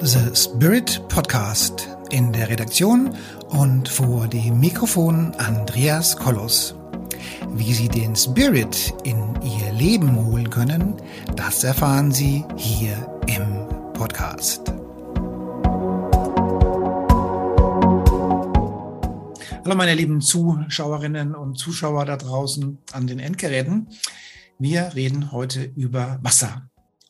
The Spirit Podcast in der Redaktion und vor dem Mikrofon Andreas Kollos. Wie Sie den Spirit in Ihr Leben holen können, das erfahren Sie hier im Podcast. Hallo meine lieben Zuschauerinnen und Zuschauer da draußen an den Endgeräten. Wir reden heute über Wasser.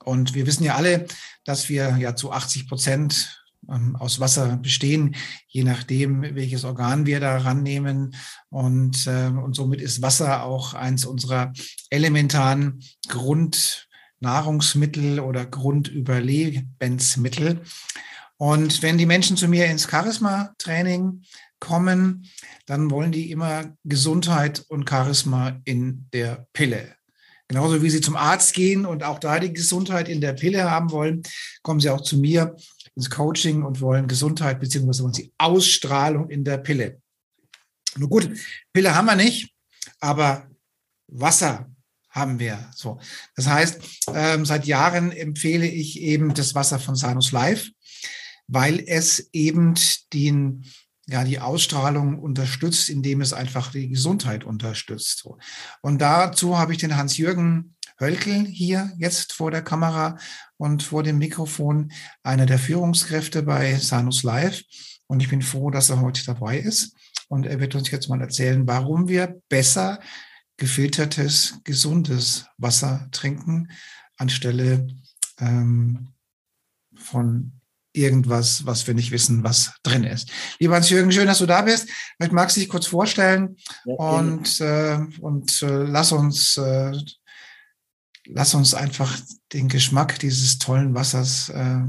Und wir wissen ja alle, dass wir ja zu 80 Prozent ähm, aus Wasser bestehen, je nachdem, welches Organ wir da rannehmen. Und, äh, und somit ist Wasser auch eins unserer elementaren Grundnahrungsmittel oder Grundüberlebensmittel. Und wenn die Menschen zu mir ins Charisma-Training kommen, dann wollen die immer Gesundheit und Charisma in der Pille. Genauso wie Sie zum Arzt gehen und auch da die Gesundheit in der Pille haben wollen, kommen Sie auch zu mir ins Coaching und wollen Gesundheit beziehungsweise Sie Ausstrahlung in der Pille. Nur gut, Pille haben wir nicht, aber Wasser haben wir. So, das heißt, ähm, seit Jahren empfehle ich eben das Wasser von Sanus Life, weil es eben den ja, die Ausstrahlung unterstützt, indem es einfach die Gesundheit unterstützt. Und dazu habe ich den Hans-Jürgen Hölkel hier jetzt vor der Kamera und vor dem Mikrofon, einer der Führungskräfte bei Sanus Live. Und ich bin froh, dass er heute dabei ist. Und er wird uns jetzt mal erzählen, warum wir besser gefiltertes, gesundes Wasser trinken, anstelle ähm, von irgendwas, was wir nicht wissen, was drin ist. Lieber Hans-Jürgen, schön, dass du da bist. Vielleicht magst du dich kurz vorstellen ja, und, äh, und äh, lass uns äh, lass uns einfach den Geschmack dieses tollen Wassers äh,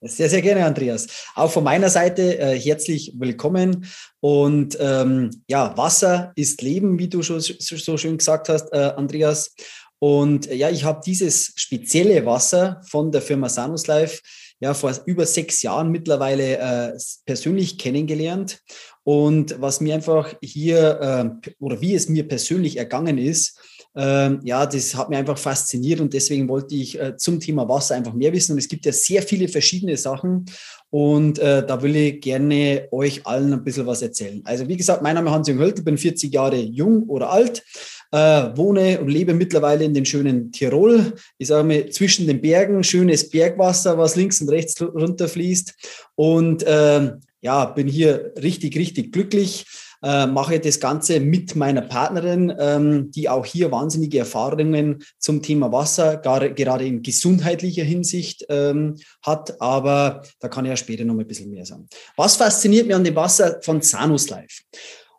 sehr, sehr gerne, Andreas. Auch von meiner Seite äh, herzlich willkommen. Und ähm, ja, Wasser ist Leben, wie du schon so schön gesagt hast, äh, Andreas. Und ja, ich habe dieses spezielle Wasser von der Firma Sanus Life ja vor über sechs Jahren mittlerweile äh, persönlich kennengelernt. Und was mir einfach hier äh, oder wie es mir persönlich ergangen ist, äh, ja, das hat mir einfach fasziniert und deswegen wollte ich äh, zum Thema Wasser einfach mehr wissen. Und es gibt ja sehr viele verschiedene Sachen und äh, da will ich gerne euch allen ein bisschen was erzählen. Also wie gesagt, mein Name ist Hans-Jürgen Höltel, bin 40 Jahre jung oder alt äh, wohne und lebe mittlerweile in dem schönen Tirol. Ich sage mal, zwischen den Bergen, schönes Bergwasser, was links und rechts runterfließt. Und äh, ja, bin hier richtig, richtig glücklich. Äh, mache das Ganze mit meiner Partnerin, ähm, die auch hier wahnsinnige Erfahrungen zum Thema Wasser, gar, gerade in gesundheitlicher Hinsicht ähm, hat. Aber da kann ich ja später noch ein bisschen mehr sagen. Was fasziniert mich an dem Wasser von Sanus Life?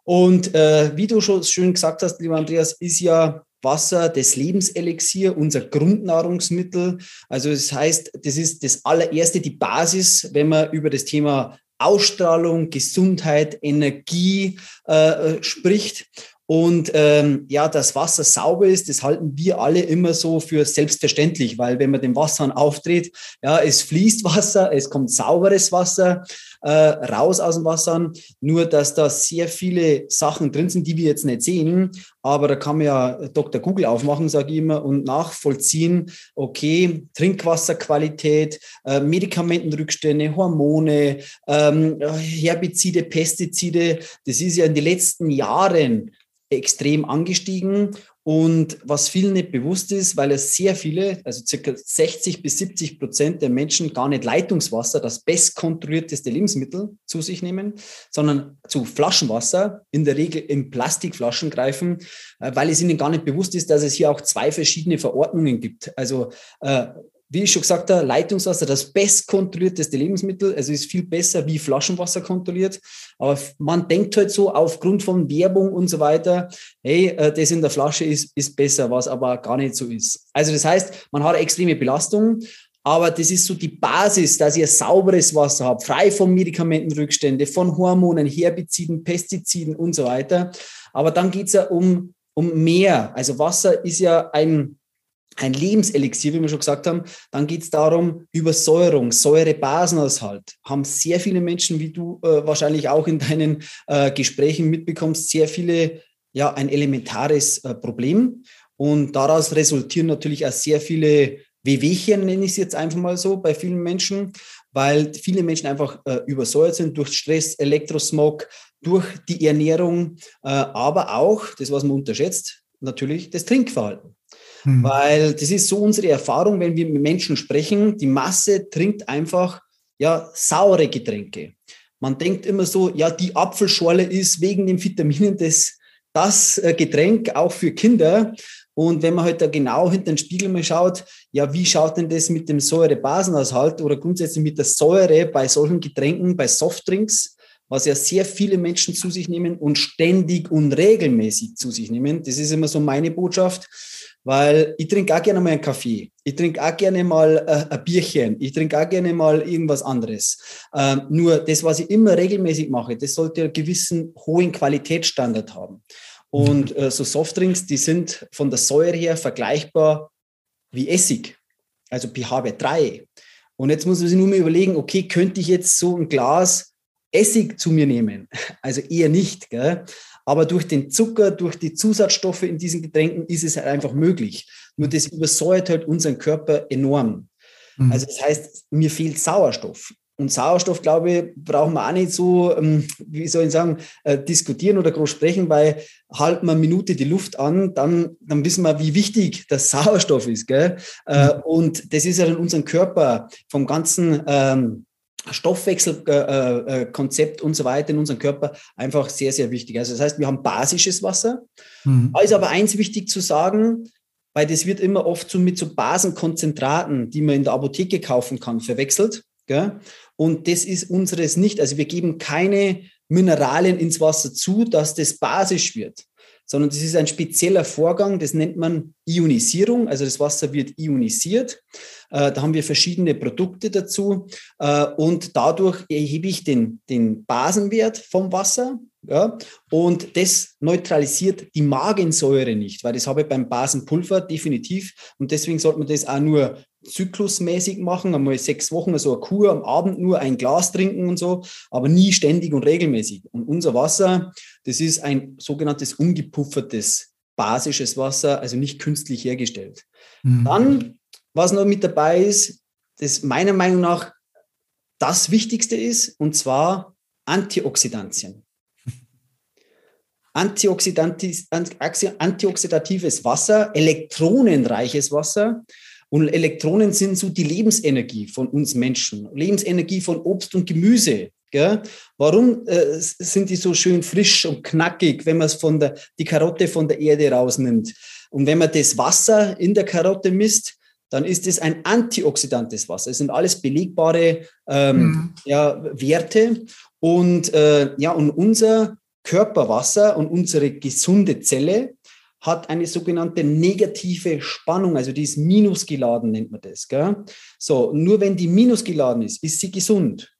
Und äh, wie du schon schön gesagt hast, lieber Andreas, ist ja Wasser das Lebenselixier, unser Grundnahrungsmittel. Also das heißt, das ist das allererste, die Basis, wenn man über das Thema Ausstrahlung, Gesundheit, Energie äh, spricht. Und ähm, ja, dass Wasser sauber ist, das halten wir alle immer so für selbstverständlich, weil wenn man den Wasserhahn aufdreht, ja, es fließt Wasser, es kommt sauberes Wasser äh, raus aus dem Wasser. Nur, dass da sehr viele Sachen drin sind, die wir jetzt nicht sehen. Aber da kann man ja Dr. Google aufmachen, sage ich immer, und nachvollziehen, okay, Trinkwasserqualität, äh, Medikamentenrückstände, Hormone, ähm, Herbizide, Pestizide. Das ist ja in den letzten Jahren extrem angestiegen. Und was vielen nicht bewusst ist, weil es sehr viele, also circa 60 bis 70 Prozent der Menschen gar nicht Leitungswasser, das bestkontrollierteste Lebensmittel zu sich nehmen, sondern zu Flaschenwasser, in der Regel in Plastikflaschen greifen, äh, weil es ihnen gar nicht bewusst ist, dass es hier auch zwei verschiedene Verordnungen gibt. Also äh, wie ich schon gesagt habe, Leitungswasser, das bestkontrollierteste Lebensmittel. Also ist viel besser wie Flaschenwasser kontrolliert. Aber man denkt halt so aufgrund von Werbung und so weiter, hey, äh, das in der Flasche ist, ist besser, was aber gar nicht so ist. Also das heißt, man hat extreme Belastung, aber das ist so die Basis, dass ihr sauberes Wasser habt, frei von Medikamentenrückstände, von Hormonen, Herbiziden, Pestiziden und so weiter. Aber dann geht's ja um, um mehr. Also Wasser ist ja ein ein Lebenselixier, wie wir schon gesagt haben. Dann geht es darum, Übersäuerung, Säurebasenhaushalt. Haben sehr viele Menschen, wie du äh, wahrscheinlich auch in deinen äh, Gesprächen mitbekommst, sehr viele, ja, ein elementares äh, Problem. Und daraus resultieren natürlich auch sehr viele Wehwehchen nenne ich es jetzt einfach mal so bei vielen Menschen, weil viele Menschen einfach äh, übersäuert sind durch Stress, Elektrosmog, durch die Ernährung, äh, aber auch, das was man unterschätzt, natürlich das Trinkverhalten. Hm. Weil das ist so unsere Erfahrung, wenn wir mit Menschen sprechen, die Masse trinkt einfach ja saure Getränke. Man denkt immer so, ja, die Apfelschorle ist wegen den Vitaminen das, das äh, Getränk auch für Kinder. Und wenn man halt da genau hinter den Spiegel mal schaut, ja, wie schaut denn das mit dem Säure-Basenhaushalt oder grundsätzlich mit der Säure bei solchen Getränken, bei Softdrinks, was ja sehr viele Menschen zu sich nehmen und ständig und regelmäßig zu sich nehmen. Das ist immer so meine Botschaft weil ich trinke auch gerne mal einen Kaffee. Ich trinke auch gerne mal äh, ein Bierchen. Ich trinke auch gerne mal irgendwas anderes. Ähm, nur das, was ich immer regelmäßig mache, das sollte einen gewissen hohen Qualitätsstandard haben. Und äh, so Softdrinks, die sind von der Säure her vergleichbar wie Essig, also pH-Wert 3. Und jetzt muss man sich nur mal überlegen, okay, könnte ich jetzt so ein Glas Essig zu mir nehmen? Also eher nicht. Gell? Aber durch den Zucker, durch die Zusatzstoffe in diesen Getränken ist es halt einfach möglich. Nur das übersäuert halt unseren Körper enorm. Mhm. Also das heißt, mir fehlt Sauerstoff. Und Sauerstoff, glaube ich, brauchen wir auch nicht so, ähm, wie soll ich sagen, äh, diskutieren oder groß sprechen, weil halten wir eine Minute die Luft an, dann, dann wissen wir, wie wichtig der Sauerstoff ist. Gell? Äh, mhm. Und das ist ja in unserem Körper vom ganzen ähm, Stoffwechselkonzept äh, äh, und so weiter in unserem Körper einfach sehr, sehr wichtig. Also das heißt, wir haben basisches Wasser. Mhm. Da ist aber eins wichtig zu sagen, weil das wird immer oft so mit so Basenkonzentraten, die man in der Apotheke kaufen kann, verwechselt. Gell? Und das ist unseres nicht. Also wir geben keine Mineralien ins Wasser zu, dass das basisch wird sondern das ist ein spezieller Vorgang, das nennt man Ionisierung. Also das Wasser wird ionisiert. Äh, da haben wir verschiedene Produkte dazu äh, und dadurch erhebe ich den, den Basenwert vom Wasser. Ja, und das neutralisiert die Magensäure nicht, weil das habe ich beim Basenpulver definitiv. Und deswegen sollte man das auch nur zyklusmäßig machen, einmal sechs Wochen, also eine Kur am Abend nur ein Glas trinken und so, aber nie ständig und regelmäßig. Und unser Wasser, das ist ein sogenanntes ungepuffertes basisches Wasser, also nicht künstlich hergestellt. Mhm. Dann, was noch mit dabei ist, das meiner Meinung nach das Wichtigste ist, und zwar Antioxidantien. Antioxidatives Wasser, elektronenreiches Wasser, und Elektronen sind so die Lebensenergie von uns Menschen, Lebensenergie von Obst und Gemüse. Gell? Warum äh, sind die so schön frisch und knackig, wenn man es von der, die Karotte von der Erde rausnimmt? Und wenn man das Wasser in der Karotte misst, dann ist es ein antioxidantes Wasser. Es sind alles belegbare ähm, mhm. ja, Werte. Und, äh, ja, und unser Körperwasser und unsere gesunde Zelle hat eine sogenannte negative Spannung, also die ist minusgeladen, nennt man das. Gell? So, nur wenn die minusgeladen ist, ist sie gesund.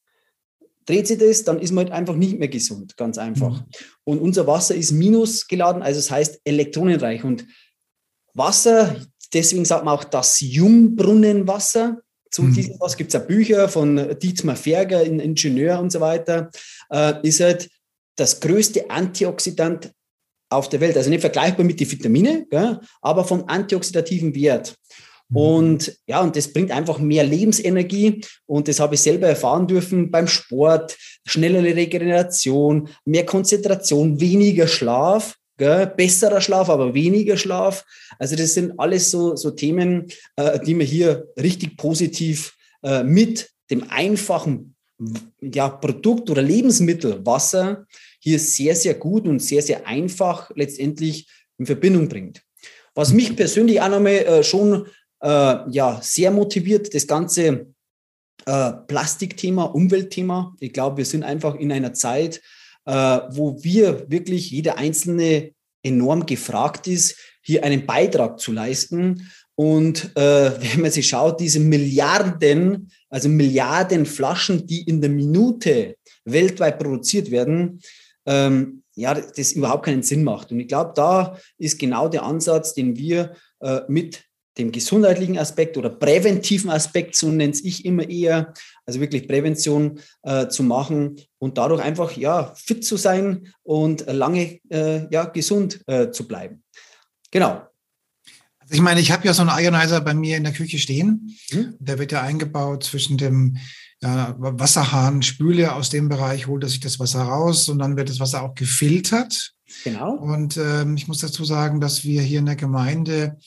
Dreht sie das, dann ist man halt einfach nicht mehr gesund, ganz einfach. Mhm. Und unser Wasser ist minusgeladen, also das heißt elektronenreich. Und Wasser, deswegen sagt man auch das Jungbrunnenwasser. Zu mhm. diesem was gibt es ja Bücher von Dietmar Ferger, Ingenieur und so weiter, äh, ist halt das größte Antioxidant auf der Welt. Also nicht vergleichbar mit den Vitamine, gell, aber vom antioxidativen Wert. Mhm. Und ja, und das bringt einfach mehr Lebensenergie. Und das habe ich selber erfahren dürfen beim Sport, schnellere Regeneration, mehr Konzentration, weniger Schlaf, gell, besserer Schlaf, aber weniger Schlaf. Also das sind alles so, so Themen, äh, die man hier richtig positiv äh, mit dem einfachen ja, Produkt oder Lebensmittel Wasser hier sehr, sehr gut und sehr, sehr einfach letztendlich in Verbindung bringt. Was mich persönlich auch nochmal äh, schon äh, ja, sehr motiviert, das ganze äh, Plastikthema, Umweltthema. Ich glaube, wir sind einfach in einer Zeit, äh, wo wir wirklich, jeder Einzelne enorm gefragt ist, hier einen Beitrag zu leisten. Und äh, wenn man sich schaut, diese Milliarden, also Milliarden Flaschen, die in der Minute weltweit produziert werden, ähm, ja, das überhaupt keinen Sinn macht. Und ich glaube, da ist genau der Ansatz, den wir äh, mit dem gesundheitlichen Aspekt oder präventiven Aspekt, so nenne ich immer eher, also wirklich Prävention äh, zu machen und dadurch einfach ja fit zu sein und lange äh, ja gesund äh, zu bleiben. Genau. Ich meine, ich habe ja so einen Ionizer bei mir in der Küche stehen. Hm? Der wird ja eingebaut zwischen dem ja, Wasserhahn, Spüle aus dem Bereich, holt er sich das Wasser raus und dann wird das Wasser auch gefiltert. Genau. Und ähm, ich muss dazu sagen, dass wir hier in der Gemeinde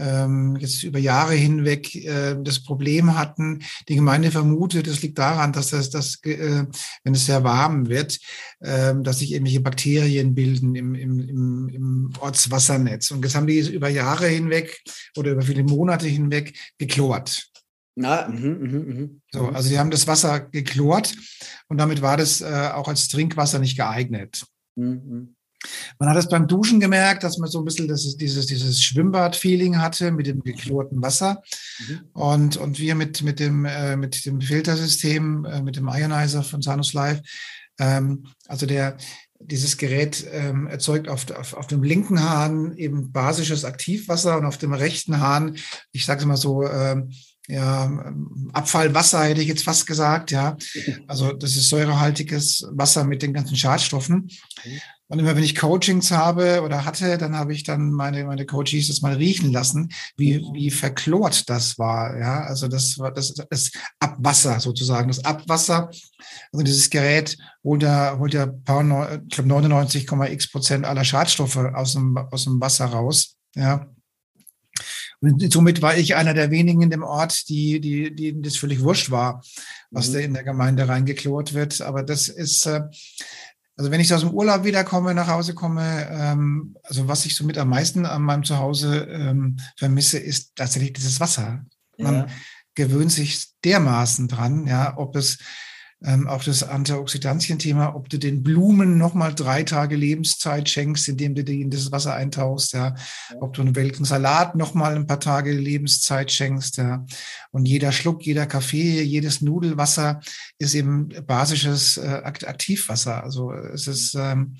ähm, jetzt über Jahre hinweg äh, das Problem hatten. Die Gemeinde vermutet, das liegt daran, dass das, das äh, wenn es sehr warm wird, äh, dass sich irgendwelche Bakterien bilden im, im, im, im Ortswassernetz. Und das haben die über Jahre hinweg oder über viele Monate hinweg geklort. Na, mh, mh, mh. So, also die haben das Wasser geklort und damit war das äh, auch als Trinkwasser nicht geeignet. Mhm. Man hat es beim Duschen gemerkt, dass man so ein bisschen das, dieses, dieses Schwimmbad-Feeling hatte mit dem geklorten Wasser. Mhm. Und, und wir mit, mit, dem, äh, mit dem Filtersystem, äh, mit dem Ionizer von Sanus Live, ähm, also der, dieses Gerät ähm, erzeugt auf, auf, auf dem linken Hahn eben basisches Aktivwasser und auf dem rechten Hahn, ich sage es mal so, ähm, ja, Abfallwasser hätte ich jetzt fast gesagt, ja. Also das ist säurehaltiges Wasser mit den ganzen Schadstoffen. Und immer wenn ich Coachings habe oder hatte, dann habe ich dann meine, meine Coaches das mal riechen lassen, wie, wie verklort das war. Ja, also das war das, das Abwasser sozusagen, das Abwasser. Also dieses Gerät holt ja, holt ja paar, ich glaube 99,x Prozent aller Schadstoffe aus dem, aus dem Wasser raus. Ja. Und somit war ich einer der wenigen in dem Ort, die, die, die das völlig wurscht war, was mhm. da in der Gemeinde reingeklort wird. Aber das ist, äh, also wenn ich aus dem Urlaub wiederkomme, nach Hause komme, ähm, also was ich so mit am meisten an meinem Zuhause ähm, vermisse, ist tatsächlich dieses Wasser. Man ja. gewöhnt sich dermaßen dran, ja, ob es ähm, auch das Antioxidantien-Thema, ob du den Blumen nochmal drei Tage Lebenszeit schenkst, indem du die in das Wasser eintauchst, ja. Ob du einen welken Salat nochmal ein paar Tage Lebenszeit schenkst, ja. Und jeder Schluck, jeder Kaffee, jedes Nudelwasser ist eben basisches äh, Aktivwasser. Also es ist, ähm,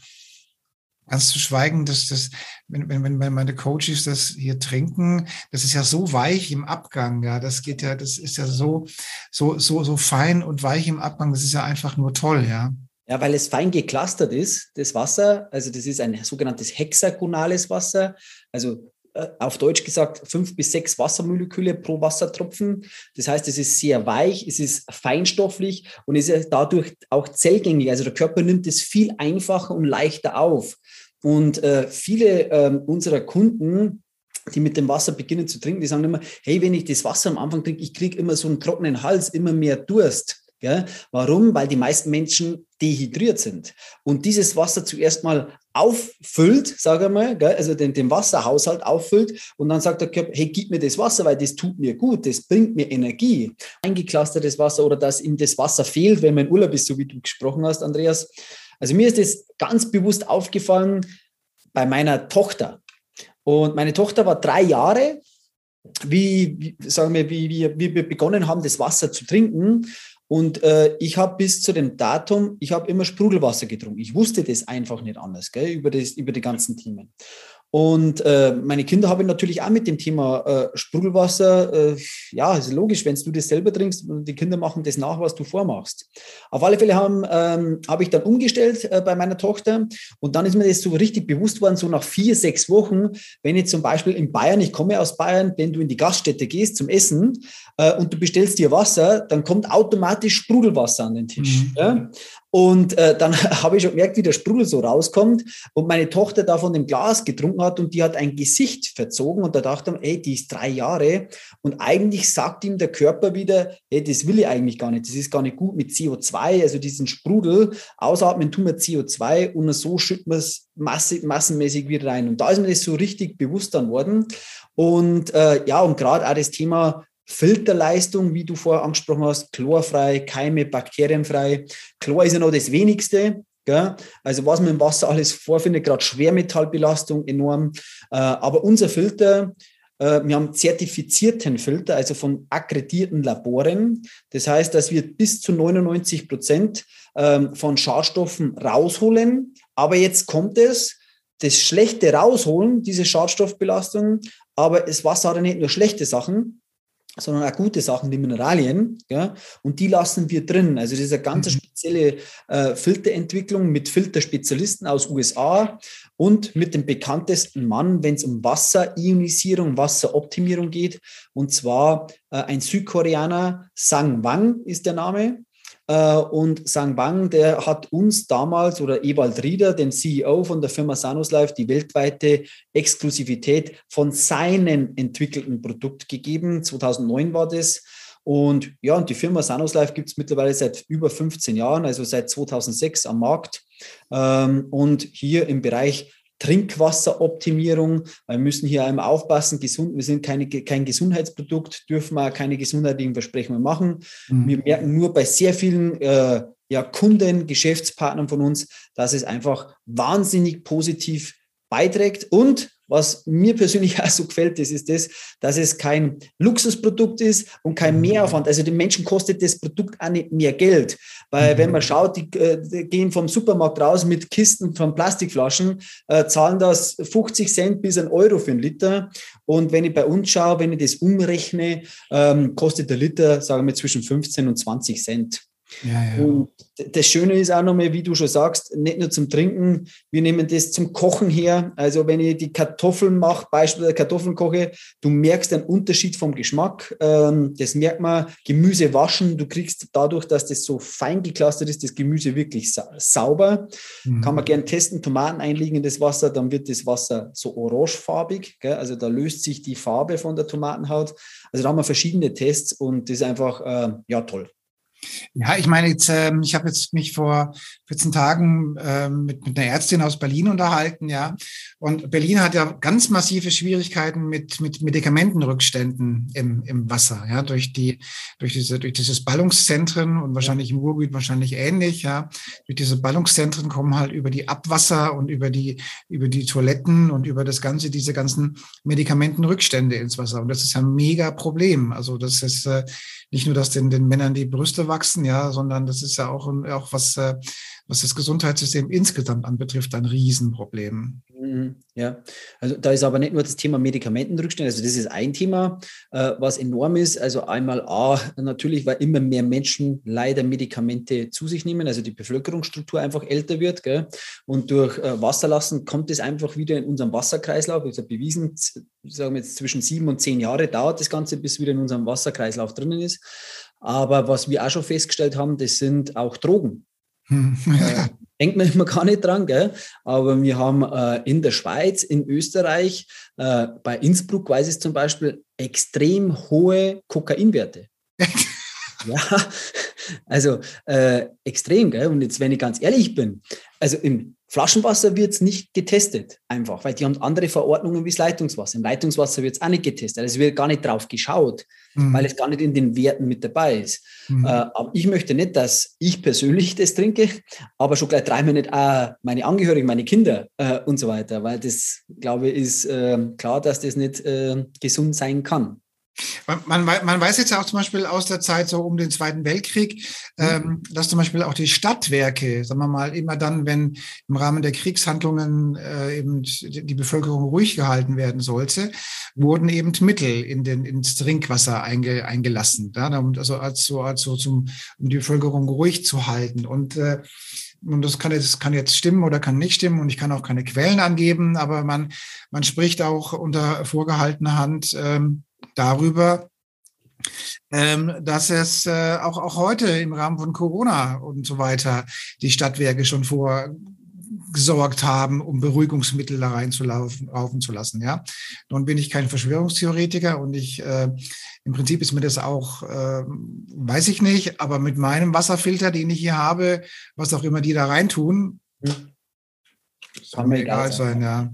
Ganz zu schweigen, dass das, wenn, wenn, wenn meine Coaches das hier trinken, das ist ja so weich im Abgang, ja, das geht ja, das ist ja so, so, so, so fein und weich im Abgang, das ist ja einfach nur toll, ja. Ja, weil es fein geklustert ist, das Wasser, also das ist ein sogenanntes hexagonales Wasser, also äh, auf Deutsch gesagt fünf bis sechs Wassermoleküle pro Wassertropfen. Das heißt, es ist sehr weich, es ist feinstofflich und ist dadurch auch zellgängig. Also der Körper nimmt es viel einfacher und leichter auf. Und äh, viele äh, unserer Kunden, die mit dem Wasser beginnen zu trinken, die sagen immer, hey, wenn ich das Wasser am Anfang trinke, ich kriege immer so einen trockenen Hals, immer mehr Durst. Gell? Warum? Weil die meisten Menschen dehydriert sind. Und dieses Wasser zuerst mal auffüllt, sage ich mal, gell? also den, den Wasserhaushalt auffüllt und dann sagt der Körper, hey, gib mir das Wasser, weil das tut mir gut, das bringt mir Energie. Eingeclustertes Wasser oder dass ihm das Wasser fehlt, wenn man in Urlaub ist, so wie du gesprochen hast, Andreas, also mir ist es ganz bewusst aufgefallen bei meiner Tochter. Und meine Tochter war drei Jahre, wie, wie sagen wir, wie, wie, wie wir begonnen haben, das Wasser zu trinken. Und äh, ich habe bis zu dem Datum, ich habe immer Sprudelwasser getrunken. Ich wusste das einfach nicht anders, gell, über, das, über die ganzen Themen. Und äh, meine Kinder habe ich natürlich auch mit dem Thema äh, Sprudelwasser, äh, ja, ist logisch, wenn du das selber trinkst, die Kinder machen das nach, was du vormachst. Auf alle Fälle haben, ähm, habe ich dann umgestellt äh, bei meiner Tochter und dann ist mir das so richtig bewusst worden, so nach vier, sechs Wochen, wenn ich zum Beispiel in Bayern, ich komme aus Bayern, wenn du in die Gaststätte gehst zum Essen äh, und du bestellst dir Wasser, dann kommt automatisch Sprudelwasser an den Tisch. Mhm. Ja? Und äh, dann habe ich schon gemerkt, wie der Sprudel so rauskommt und meine Tochter da von dem Glas getrunken hat und die hat ein Gesicht verzogen und da dachte ich, ey, die ist drei Jahre und eigentlich sagt ihm der Körper wieder, hey, das will ich eigentlich gar nicht, das ist gar nicht gut mit CO2, also diesen Sprudel, ausatmen tun wir CO2 und so schütten wir es masse, massenmäßig wieder rein. Und da ist mir das so richtig bewusst dann worden. Und äh, ja, und gerade auch das Thema Filterleistung, wie du vorher angesprochen hast, chlorfrei, Keime, bakterienfrei. Chlor ist ja noch das wenigste. Gell? Also was man im Wasser alles vorfindet, gerade Schwermetallbelastung enorm. Äh, aber unser Filter, äh, wir haben zertifizierten Filter, also von akkreditierten Laboren. Das heißt, dass wir bis zu 99 Prozent ähm, von Schadstoffen rausholen. Aber jetzt kommt es, das Schlechte rausholen, diese Schadstoffbelastung, aber das Wasser hat ja nicht nur schlechte Sachen, sondern auch gute Sachen, die Mineralien. Ja, und die lassen wir drin. Also das ist eine ganz mhm. spezielle äh, Filterentwicklung mit Filterspezialisten aus USA und mit dem bekanntesten Mann, wenn es um Wasserionisierung, Wasseroptimierung geht. Und zwar äh, ein Südkoreaner, Sang Wang ist der Name. Äh, und Sang Bang, der hat uns damals oder Ewald Rieder, den CEO von der Firma Sanus Life, die weltweite Exklusivität von seinem entwickelten Produkt gegeben. 2009 war das. Und ja, und die Firma Sanus Life gibt es mittlerweile seit über 15 Jahren, also seit 2006 am Markt. Ähm, und hier im Bereich Trinkwasseroptimierung. Wir müssen hier einmal aufpassen, gesund, wir sind keine, kein Gesundheitsprodukt, dürfen wir keine gesundheitlichen Versprechungen machen. Mhm. Wir merken nur bei sehr vielen äh, ja, Kunden, Geschäftspartnern von uns, dass es einfach wahnsinnig positiv beiträgt und was mir persönlich auch so gefällt, das ist das, dass es kein Luxusprodukt ist und kein mhm. Mehraufwand. Also den Menschen kostet das Produkt auch nicht mehr Geld. Weil mhm. wenn man schaut, die, äh, die, gehen vom Supermarkt raus mit Kisten von Plastikflaschen, äh, zahlen das 50 Cent bis ein Euro für einen Liter. Und wenn ich bei uns schaue, wenn ich das umrechne, ähm, kostet der Liter, sagen wir, zwischen 15 und 20 Cent. Ja, ja. Und das Schöne ist auch nochmal, wie du schon sagst, nicht nur zum Trinken, wir nehmen das zum Kochen her. Also wenn ich die Kartoffeln mache, beispielsweise Kartoffeln koche, du merkst einen Unterschied vom Geschmack. Ähm, das merkt man, Gemüse waschen, du kriegst dadurch, dass das so fein geklustert ist, das Gemüse wirklich sauber. Mhm. Kann man gern testen, Tomaten einlegen in das Wasser, dann wird das Wasser so orangefarbig. Also da löst sich die Farbe von der Tomatenhaut. Also da haben wir verschiedene Tests und das ist einfach, äh, ja, toll. Ja, ich meine, jetzt, ähm, ich habe jetzt mich vor 14 Tagen ähm, mit, mit einer Ärztin aus Berlin unterhalten, ja. Und Berlin hat ja ganz massive Schwierigkeiten mit, mit Medikamentenrückständen im, im Wasser, ja, durch die, durch diese, durch dieses Ballungszentren und wahrscheinlich im Ruhrgebiet wahrscheinlich ähnlich, ja. Durch diese Ballungszentren kommen halt über die Abwasser und über die, über die Toiletten und über das Ganze, diese ganzen Medikamentenrückstände ins Wasser. Und das ist ein mega Problem. Also das ist äh, nicht nur, dass den, den Männern die Brüste wachsen, ja, sondern das ist ja auch, auch was, äh, was das Gesundheitssystem insgesamt anbetrifft, ein Riesenproblem. Mhm, ja, also da ist aber nicht nur das Thema Medikamentenrückstände, also das ist ein Thema, äh, was enorm ist. Also einmal A, natürlich, weil immer mehr Menschen leider Medikamente zu sich nehmen, also die Bevölkerungsstruktur einfach älter wird. Gell? Und durch äh, Wasserlassen kommt es einfach wieder in unseren Wasserkreislauf. Ich habe bewiesen, sagen wir jetzt zwischen sieben und zehn Jahre dauert das Ganze, bis wieder in unserem Wasserkreislauf drinnen ist. Aber was wir auch schon festgestellt haben, das sind auch Drogen. Hm. äh, denkt man immer gar nicht dran, gell? aber wir haben äh, in der Schweiz, in Österreich, äh, bei Innsbruck weiß ich zum Beispiel, extrem hohe Kokainwerte. ja, also äh, extrem. Gell? Und jetzt, wenn ich ganz ehrlich bin, also im Flaschenwasser wird es nicht getestet, einfach, weil die haben andere Verordnungen wie das Leitungswasser. Im Leitungswasser wird es auch nicht getestet. Also es wird gar nicht drauf geschaut, mhm. weil es gar nicht in den Werten mit dabei ist. Mhm. Äh, aber ich möchte nicht, dass ich persönlich das trinke, aber schon gleich dreimal nicht auch meine Angehörigen, meine Kinder äh, und so weiter, weil das, glaube ich, ist äh, klar, dass das nicht äh, gesund sein kann. Man, man, weiß jetzt auch zum Beispiel aus der Zeit so um den Zweiten Weltkrieg, mhm. ähm, dass zum Beispiel auch die Stadtwerke, sagen wir mal, immer dann, wenn im Rahmen der Kriegshandlungen äh, eben die Bevölkerung ruhig gehalten werden sollte, wurden eben Mittel in den, ins Trinkwasser einge, eingelassen, ja, also als so, als so zum, um die Bevölkerung ruhig zu halten. Und äh, und das kann jetzt, kann jetzt stimmen oder kann nicht stimmen und ich kann auch keine Quellen angeben, aber man, man spricht auch unter vorgehaltener Hand ähm, darüber, ähm, dass es äh, auch, auch heute im Rahmen von Corona und so weiter die Stadtwerke schon vorgesorgt haben, um Beruhigungsmittel da reinzulaufen laufen zu lassen. Ja, nun bin ich kein Verschwörungstheoretiker und ich äh, im Prinzip ist mir das auch, äh, weiß ich nicht, aber mit meinem Wasserfilter, den ich hier habe, was auch immer die da reintun, hm. kann mir egal sein, ja.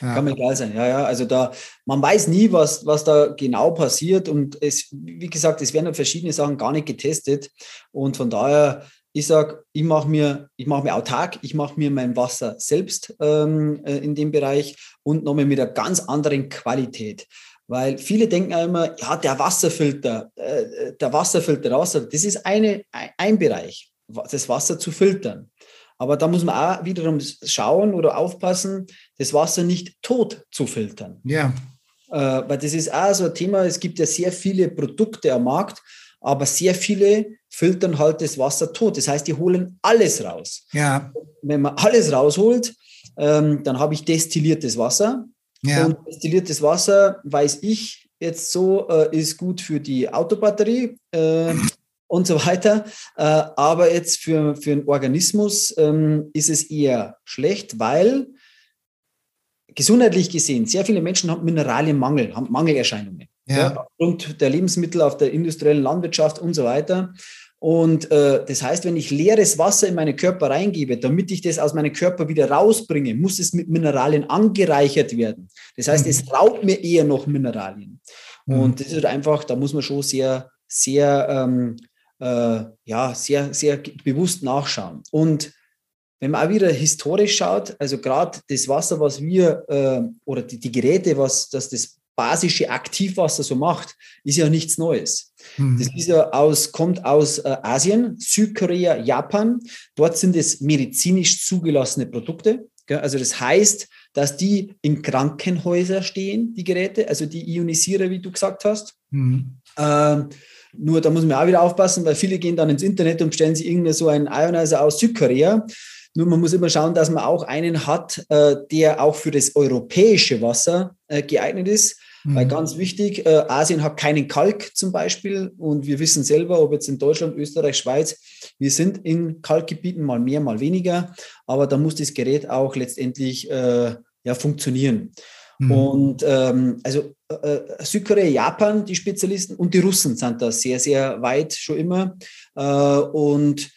Ja. Kann mir egal sein, ja, ja. Also da, man weiß nie, was, was da genau passiert. Und es, wie gesagt, es werden verschiedene Sachen gar nicht getestet. Und von daher, ich sage, ich mache mir, ich mache mir autark, ich mache mir mein Wasser selbst ähm, äh, in dem Bereich und nochmal mit einer ganz anderen Qualität. Weil viele denken ja immer, ja, der Wasserfilter, äh, der Wasserfilter raus, das ist eine, ein Bereich, das Wasser zu filtern. Aber da muss man auch wiederum schauen oder aufpassen, das Wasser nicht tot zu filtern. Ja. äh, weil das ist auch so ein Thema, es gibt ja sehr viele Produkte am Markt, aber sehr viele filtern halt das Wasser tot. Das heißt, die holen alles raus. Ja. Wenn man alles rausholt, ähm, dann habe ich destilliertes Wasser. Ja. Und destilliertes Wasser, weiß ich jetzt so, äh, ist gut für die Autobatterie äh, und so weiter. Äh, aber jetzt für, für den Organismus ähm, ist es eher schlecht, weil gesundheitlich gesehen, sehr viele Menschen haben Mineralienmangel, haben Mangelerscheinungen. Ja. ja aufgrund der Lebensmittel auf der industriellen Landwirtschaft und so weiter. Und äh, das heißt, wenn ich leeres Wasser in meinen Körper reingebe, damit ich das aus meinem Körper wieder rausbringe, muss es mit Mineralien angereichert werden. Das heißt, mhm. es raubt mir eher noch Mineralien. Mhm. Und das ist einfach, da muss man schon sehr, sehr, ähm, äh, ja, sehr, sehr bewusst nachschauen. Und wenn man auch wieder historisch schaut, also gerade das Wasser, was wir äh, oder die, die Geräte, was das, das basische Aktivwasser so macht, ist ja nichts Neues. Mhm. Das ist ja aus, kommt aus äh, Asien, Südkorea, Japan. Dort sind es medizinisch zugelassene Produkte. Gell? Also das heißt, dass die in Krankenhäusern stehen, die Geräte, also die Ionisierer, wie du gesagt hast. Mhm. Ähm, nur da muss man auch wieder aufpassen, weil viele gehen dann ins Internet und stellen sich irgendwie so einen Ionizer aus Südkorea. Nur man muss immer schauen, dass man auch einen hat, äh, der auch für das europäische Wasser äh, geeignet ist. Mhm. Weil ganz wichtig, äh, Asien hat keinen Kalk zum Beispiel und wir wissen selber, ob jetzt in Deutschland, Österreich, Schweiz, wir sind in Kalkgebieten mal mehr, mal weniger, aber da muss das Gerät auch letztendlich ja, funktionieren. Mhm. Und ähm, also Südkorea, Japan, die Spezialisten und die Russen sind da sehr, sehr weit schon immer. Äh, und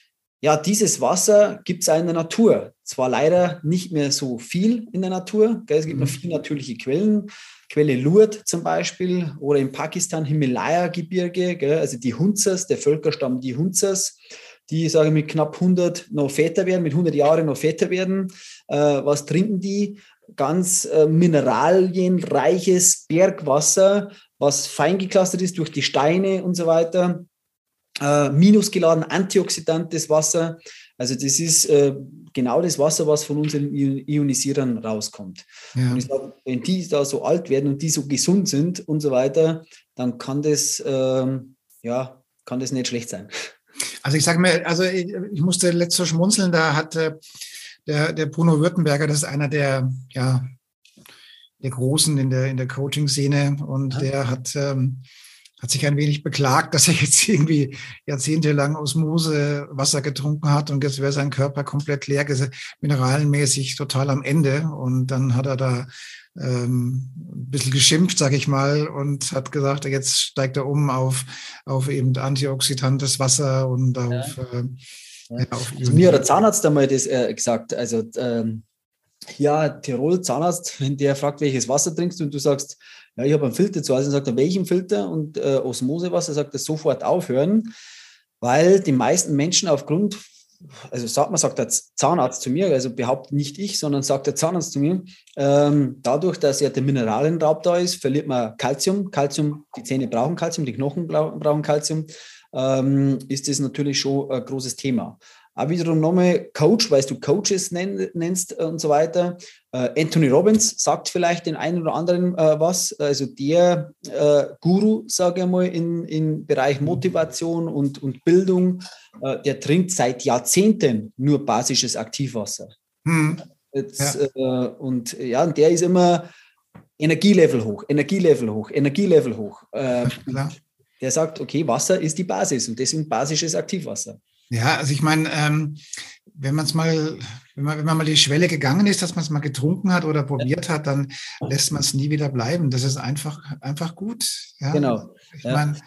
ja, dieses Wasser gibt es auch in der Natur. Zwar leider nicht mehr so viel in der Natur. Gell? Es gibt mhm. noch viele natürliche Quellen. Quelle Lourdes zum Beispiel oder in Pakistan Himalaya-Gebirge, also die Hunzers, der Völkerstamm die Hunzers, die, sage ich, mit knapp 100 noch Väter werden, mit 100 Jahren noch Väter werden. Äh, was trinken die? Ganz äh, mineralienreiches Bergwasser, was fein geklustert ist durch die Steine und so weiter. Äh, minusgeladen, antioxidantes Wasser. Also das ist äh, genau das Wasser, was von unseren Ionisierern rauskommt. Ja. Und ich sage, wenn die da so alt werden und die so gesund sind und so weiter, dann kann das, ähm, ja, kann das nicht schlecht sein. Also ich sage mir, also ich, ich, musste letztes schmunzeln, da hat äh, der, der Bruno Württemberger, das ist einer der, ja, der Großen in der, in der Coaching-Szene und ja. der hat ähm, hat sich ein wenig beklagt, dass er jetzt irgendwie jahrzehntelang Osmose Wasser getrunken hat und jetzt wäre sein Körper komplett leer, mineralenmäßig total am Ende. Und dann hat er da ähm, ein bisschen geschimpft, sag ich mal, und hat gesagt, jetzt steigt er um auf, auf eben antioxidantes Wasser und auf, ja. äh, ja. auf also mir hat der Zahnarzt einmal das äh, gesagt, also ähm, ja, Tirol Zahnarzt, wenn der fragt, welches Wasser trinkst du und du sagst, ja, ich habe einen Filter zu Hause und sagt er, welchen Filter und äh, Osmosewasser, sagt er sofort aufhören, weil die meisten Menschen aufgrund, also sagt man, sagt der Zahnarzt zu mir, also behauptet nicht ich, sondern sagt der Zahnarzt zu mir, ähm, dadurch, dass ja der Mineralienraub da ist, verliert man Kalzium. Kalzium, die Zähne brauchen Kalzium, die Knochen brauchen Kalzium, ähm, ist das natürlich schon ein großes Thema. Auch wiederum nochmal Coach, weil du Coaches nenn, nennst und so weiter. Äh, Anthony Robbins sagt vielleicht den einen oder anderen äh, was. Also der äh, Guru, sage ich mal, in, im Bereich Motivation und, und Bildung, äh, der trinkt seit Jahrzehnten nur basisches Aktivwasser. Hm. Jetzt, ja. Äh, und ja, und der ist immer Energielevel hoch, Energielevel hoch, Energielevel hoch. Äh, der sagt, okay, Wasser ist die Basis und deswegen basisches Aktivwasser. Ja, also ich meine, ähm, wenn man es mal, wenn man, wenn man mal die Schwelle gegangen ist, dass man es mal getrunken hat oder probiert hat, dann lässt man es nie wieder bleiben. Das ist einfach, einfach gut. Ja? Genau. Ich ja. meine,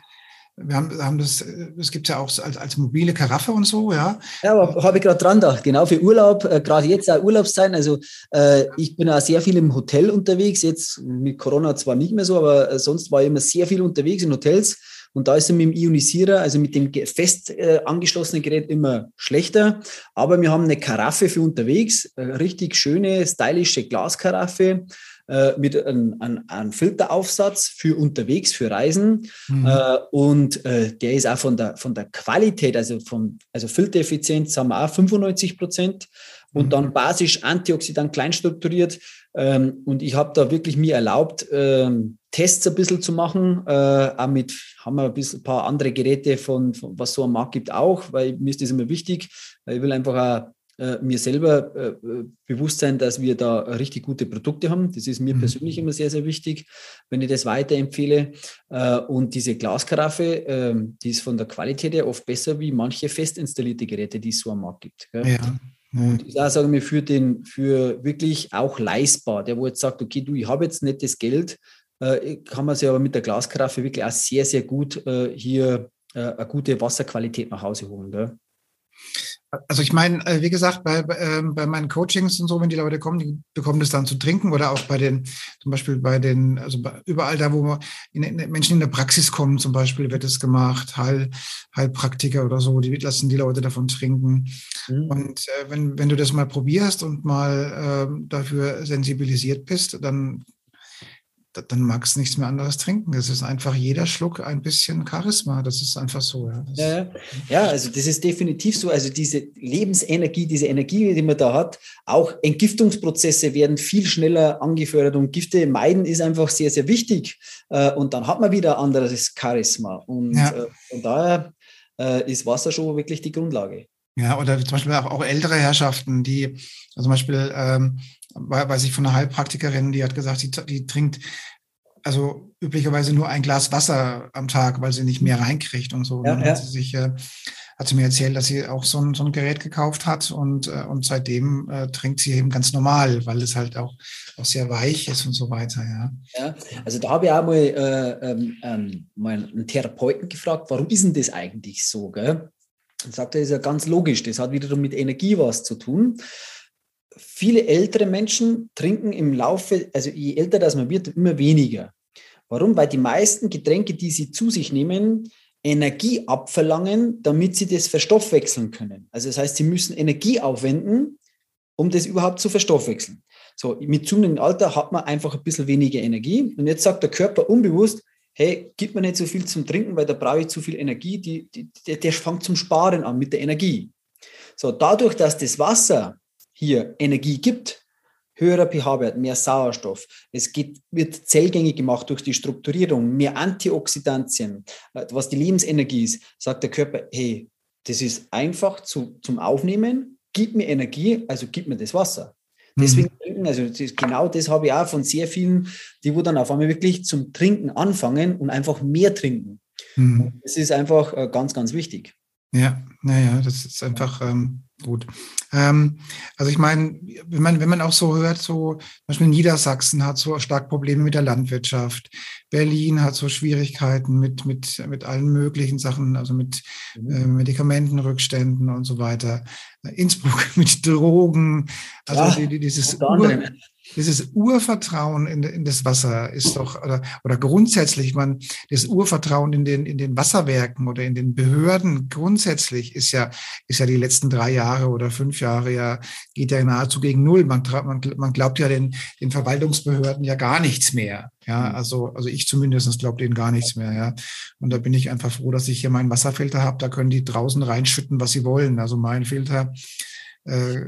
wir haben, haben das, es gibt ja auch als, als mobile Karaffe und so, ja. Ja, aber habe ich gerade dran gedacht, genau für Urlaub, äh, gerade jetzt auch Urlaubszeit. Also äh, ich bin auch sehr viel im Hotel unterwegs, jetzt mit Corona zwar nicht mehr so, aber äh, sonst war ich immer sehr viel unterwegs in Hotels und da ist er mit dem Ionisierer, also mit dem fest äh, angeschlossenen Gerät immer schlechter. Aber wir haben eine Karaffe für unterwegs, richtig schöne, stylische Glaskaraffe äh, mit einem, einem, einem, Filteraufsatz für unterwegs, für Reisen. Mhm. Äh, und äh, der ist auch von der, von der Qualität, also von also Filtereffizienz haben wir auch 95 Prozent und mhm. dann basisch Antioxidant kleinstrukturiert. Ähm, und ich habe da wirklich mir erlaubt, ähm, Tests ein bisschen zu machen. Äh, auch mit, haben wir ein, bisschen, ein paar andere Geräte von, von, was so am Markt gibt, auch, weil mir ist das immer wichtig. Weil ich will einfach auch äh, mir selber äh, bewusst sein, dass wir da richtig gute Produkte haben. Das ist mir mhm. persönlich immer sehr, sehr wichtig, wenn ich das weiterempfehle. Äh, und diese Glaskaraffe, ähm, die ist von der Qualität her oft besser wie manche fest installierte Geräte, die es so am Markt gibt. Gell? Ja. Und ich sage mir für den, für wirklich auch leistbar, der wo jetzt sagt, okay, du, ich habe jetzt nicht das Geld, kann man sich aber mit der Glaskaraffe wirklich auch sehr, sehr gut äh, hier äh, eine gute Wasserqualität nach Hause holen. Gell? Also ich meine, äh, wie gesagt, bei, bei, ähm, bei, meinen Coachings und so, wenn die Leute kommen, die bekommen das dann zu trinken oder auch bei den, zum Beispiel bei den, also überall da, wo in, Menschen in der Praxis kommen, zum Beispiel wird das gemacht, Heil, Heilpraktiker oder so, die lassen die Leute davon trinken. Mhm. Und äh, wenn, wenn du das mal probierst und mal äh, dafür sensibilisiert bist, dann dann magst du nichts mehr anderes trinken. Das ist einfach jeder Schluck ein bisschen Charisma. Das ist einfach so. Ja, ja, ja, also das ist definitiv so. Also diese Lebensenergie, diese Energie, die man da hat, auch Entgiftungsprozesse werden viel schneller angefördert und Gifte meiden ist einfach sehr, sehr wichtig. Äh, und dann hat man wieder anderes Charisma. Und ja. Äh, von daher äh, ist Wasser schon wirklich die Grundlage. Ja, oder zum Beispiel auch, auch ältere Herrschaften, die also zum Beispiel ähm, weiß ich von einer Heilpraktikerin, die hat gesagt, die, die trinkt also üblicherweise nur ein Glas Wasser am Tag, weil sie nicht mehr reinkriegt und so. Ja, dann ja. hat sie sich, äh, hat sie mir erzählt, dass sie auch so ein, so ein Gerät gekauft hat und, äh, und seitdem äh, trinkt sie eben ganz normal, weil es halt auch, auch sehr weich ist und so weiter. Ja, ja also da habe ich auch mal, äh, ähm, ähm, mal einen Therapeuten gefragt, warum ist denn das eigentlich so? Gell? Und sagt er, ist ja ganz logisch, das hat wiederum mit Energie was zu tun viele ältere Menschen trinken im Laufe, also je älter das man wird, immer weniger. Warum? Weil die meisten Getränke, die sie zu sich nehmen, Energie abverlangen, damit sie das verstoffwechseln können. Also das heißt, sie müssen Energie aufwenden, um das überhaupt zu verstoffwechseln. So, mit zunehmendem Alter hat man einfach ein bisschen weniger Energie. Und jetzt sagt der Körper unbewusst, hey, gib mir nicht so viel zum Trinken, weil da brauche ich zu viel Energie. Die, die, der, der fängt zum Sparen an mit der Energie. So, dadurch, dass das Wasser hier Energie gibt, höherer pH-Wert, mehr Sauerstoff. Es geht, wird zellgängig gemacht durch die Strukturierung, mehr Antioxidantien, äh, was die Lebensenergie ist, sagt der Körper, hey, das ist einfach zu, zum Aufnehmen, gib mir Energie, also gib mir das Wasser. Deswegen mhm. trinken, also das, genau das habe ich auch von sehr vielen, die wo dann auf einmal wirklich zum Trinken anfangen und einfach mehr trinken. Mhm. Das ist einfach äh, ganz, ganz wichtig. Ja, naja, das ist einfach ähm, gut. Ähm, also ich meine, wenn man, wenn man auch so hört, so zum Beispiel Niedersachsen hat so stark Probleme mit der Landwirtschaft, Berlin hat so Schwierigkeiten mit, mit, mit allen möglichen Sachen, also mit mhm. äh, Medikamentenrückständen und so weiter. Innsbruck mit Drogen, also ja, die, die, dieses Ur, dieses Urvertrauen in, in das Wasser ist doch, oder, oder grundsätzlich, man, das Urvertrauen in den, in den Wasserwerken oder in den Behörden grundsätzlich ist ja, ist ja die letzten drei Jahre oder fünf Jahre ja, geht ja nahezu gegen Null. Man, man, man glaubt ja den, den Verwaltungsbehörden ja gar nichts mehr. Ja, mhm. also, also ich zumindest glaube denen gar nichts mehr, ja. Und da bin ich einfach froh, dass ich hier meinen Wasserfilter habe. Da können die draußen reinschütten, was sie wollen. Also mein Filter. Äh,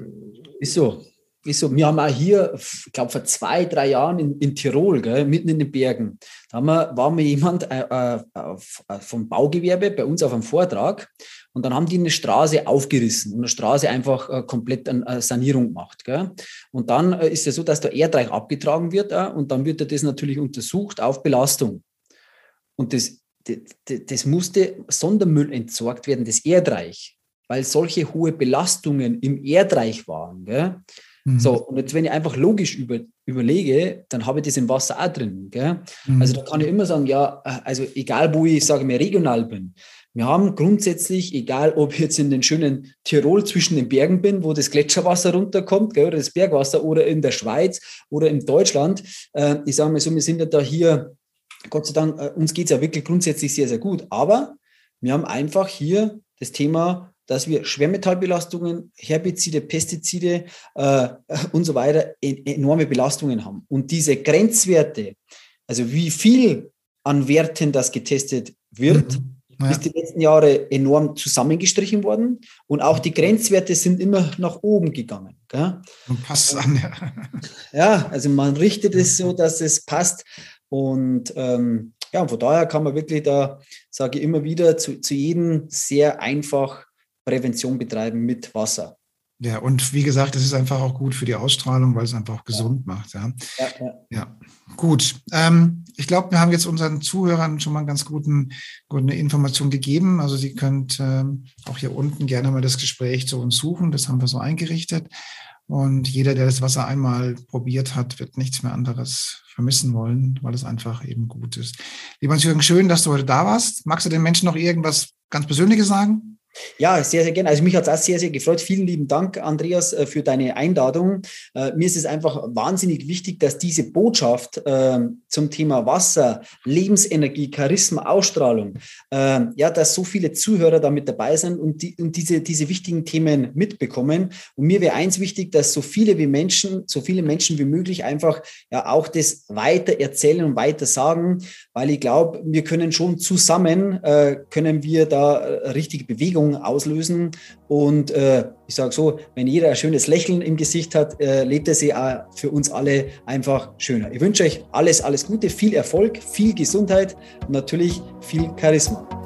ist so ist so, wir haben auch hier, ich glaube, vor zwei, drei Jahren in, in Tirol, gell, mitten in den Bergen, da haben wir, war mir jemand äh, äh, äh, vom Baugewerbe bei uns auf einem Vortrag und dann haben die eine Straße aufgerissen und eine Straße einfach äh, komplett eine Sanierung gemacht. Gell. Und dann äh, ist es so, dass der Erdreich abgetragen wird äh, und dann wird das natürlich untersucht auf Belastung. Und das, das, das musste Sondermüll entsorgt werden, das Erdreich, weil solche hohe Belastungen im Erdreich waren. Gell. Mhm. So, und jetzt, wenn ich einfach logisch über, überlege, dann habe ich das im Wasser auch drin. Mhm. Also da kann ich immer sagen, ja, also egal wo ich, sage mir, regional bin, wir haben grundsätzlich, egal ob ich jetzt in den schönen Tirol zwischen den Bergen bin, wo das Gletscherwasser runterkommt, gell, oder das Bergwasser, oder in der Schweiz oder in Deutschland, äh, ich sage mal so, wir sind ja da hier, Gott sei Dank, äh, uns geht es ja wirklich grundsätzlich sehr, sehr gut. Aber wir haben einfach hier das Thema dass wir Schwermetallbelastungen, Herbizide, Pestizide äh, und so weiter enorme Belastungen haben. Und diese Grenzwerte, also wie viel an Werten das getestet wird, mhm. ja. ist die letzten Jahre enorm zusammengestrichen worden. Und auch die Grenzwerte sind immer nach oben gegangen. Gell? Und passt an, ja. Ja, also man richtet es so, dass es passt. Und ähm, ja, von daher kann man wirklich da, sage ich immer wieder, zu, zu jedem sehr einfach Prävention betreiben mit Wasser. Ja, und wie gesagt, es ist einfach auch gut für die Ausstrahlung, weil es einfach auch gesund ja. macht. Ja, ja, ja. ja. gut. Ähm, ich glaube, wir haben jetzt unseren Zuhörern schon mal einen ganz guten, gute Information gegeben. Also Sie könnt ähm, auch hier unten gerne mal das Gespräch zu uns suchen. Das haben wir so eingerichtet. Und jeder, der das Wasser einmal probiert hat, wird nichts mehr anderes vermissen wollen, weil es einfach eben gut ist. Lieber Hans-Jürgen, schön, dass du heute da warst. Magst du den Menschen noch irgendwas ganz Persönliches sagen? Ja, sehr, sehr gerne. Also mich hat es auch sehr, sehr gefreut. Vielen lieben Dank, Andreas, äh, für deine Einladung. Äh, mir ist es einfach wahnsinnig wichtig, dass diese Botschaft äh, zum Thema Wasser, Lebensenergie, Charisma, Ausstrahlung, äh, ja, dass so viele Zuhörer da mit dabei sind und, die, und diese, diese wichtigen Themen mitbekommen. Und mir wäre eins wichtig, dass so viele wie Menschen, so viele Menschen wie möglich einfach ja auch das weiter erzählen und weiter sagen, weil ich glaube, wir können schon zusammen, äh, können wir da äh, richtige Bewegung auslösen. Und äh, ich sage so, wenn jeder ein schönes Lächeln im Gesicht hat, äh, lebt es ja für uns alle einfach schöner. Ich wünsche euch alles, alles Gute, viel Erfolg, viel Gesundheit und natürlich viel Charisma.